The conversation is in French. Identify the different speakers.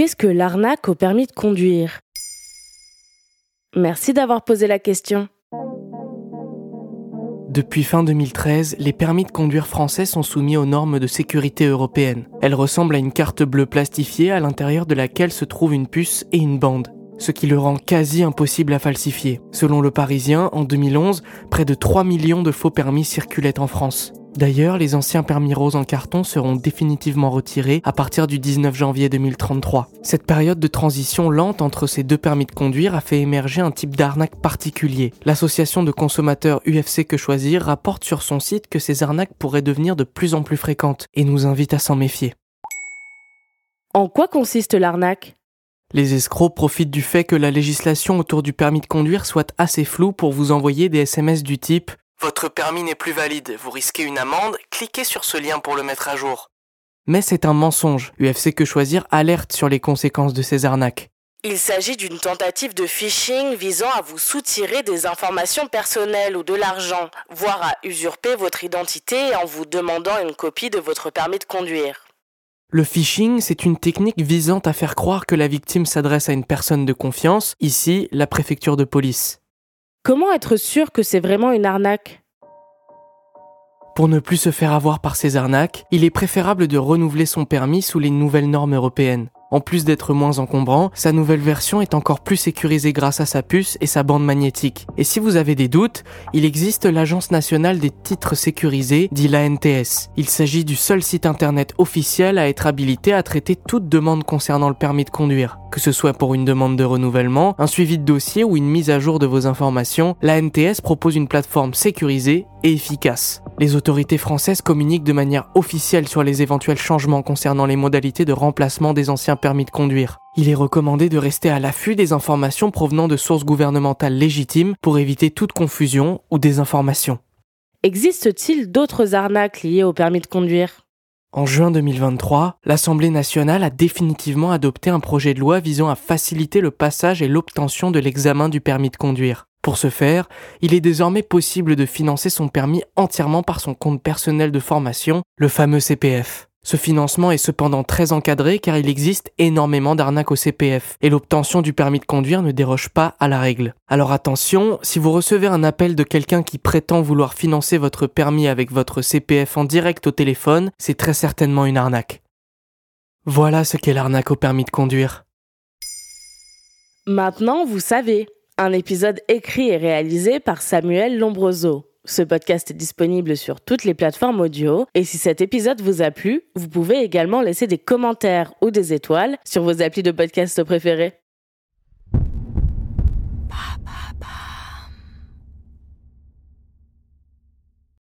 Speaker 1: Qu'est-ce que l'arnaque au permis de conduire? Merci d'avoir posé la question.
Speaker 2: Depuis fin 2013, les permis de conduire français sont soumis aux normes de sécurité européennes. Elles ressemblent à une carte bleue plastifiée à l'intérieur de laquelle se trouve une puce et une bande, ce qui le rend quasi impossible à falsifier. Selon le Parisien, en 2011, près de 3 millions de faux permis circulaient en France. D'ailleurs, les anciens permis roses en carton seront définitivement retirés à partir du 19 janvier 2033. Cette période de transition lente entre ces deux permis de conduire a fait émerger un type d'arnaque particulier. L'association de consommateurs UFC Que Choisir rapporte sur son site que ces arnaques pourraient devenir de plus en plus fréquentes et nous invite à s'en méfier.
Speaker 1: En quoi consiste l'arnaque?
Speaker 2: Les escrocs profitent du fait que la législation autour du permis de conduire soit assez floue pour vous envoyer des SMS du type votre permis n'est plus valide, vous risquez une amende, cliquez sur ce lien pour le mettre à jour. Mais c'est un mensonge. UFC Que Choisir alerte sur les conséquences de ces arnaques.
Speaker 1: Il s'agit d'une tentative de phishing visant à vous soutirer des informations personnelles ou de l'argent, voire à usurper votre identité en vous demandant une copie de votre permis de conduire.
Speaker 2: Le phishing, c'est une technique visant à faire croire que la victime s'adresse à une personne de confiance, ici la préfecture de police.
Speaker 1: Comment être sûr que c'est vraiment une arnaque?
Speaker 2: Pour ne plus se faire avoir par ces arnaques, il est préférable de renouveler son permis sous les nouvelles normes européennes. En plus d'être moins encombrant, sa nouvelle version est encore plus sécurisée grâce à sa puce et sa bande magnétique. Et si vous avez des doutes, il existe l'Agence nationale des titres sécurisés, dit l'ANTS. Il s'agit du seul site internet officiel à être habilité à traiter toute demande concernant le permis de conduire. Que ce soit pour une demande de renouvellement, un suivi de dossier ou une mise à jour de vos informations, l'ANTS propose une plateforme sécurisée et efficace. Les autorités françaises communiquent de manière officielle sur les éventuels changements concernant les modalités de remplacement des anciens permis de conduire. Il est recommandé de rester à l'affût des informations provenant de sources gouvernementales légitimes pour éviter toute confusion ou désinformation.
Speaker 1: Existe-t-il d'autres arnaques liées au permis de conduire?
Speaker 2: En juin 2023, l'Assemblée nationale a définitivement adopté un projet de loi visant à faciliter le passage et l'obtention de l'examen du permis de conduire. Pour ce faire, il est désormais possible de financer son permis entièrement par son compte personnel de formation, le fameux CPF. Ce financement est cependant très encadré car il existe énormément d'arnaques au CPF et l'obtention du permis de conduire ne déroge pas à la règle. Alors attention, si vous recevez un appel de quelqu'un qui prétend vouloir financer votre permis avec votre CPF en direct au téléphone, c'est très certainement une arnaque. Voilà ce qu'est l'arnaque au permis de conduire.
Speaker 1: Maintenant, vous savez, un épisode écrit et réalisé par Samuel Lombroso. Ce podcast est disponible sur toutes les plateformes audio et si cet épisode vous a plu, vous pouvez également laisser des commentaires ou des étoiles sur vos applis de podcast préférés.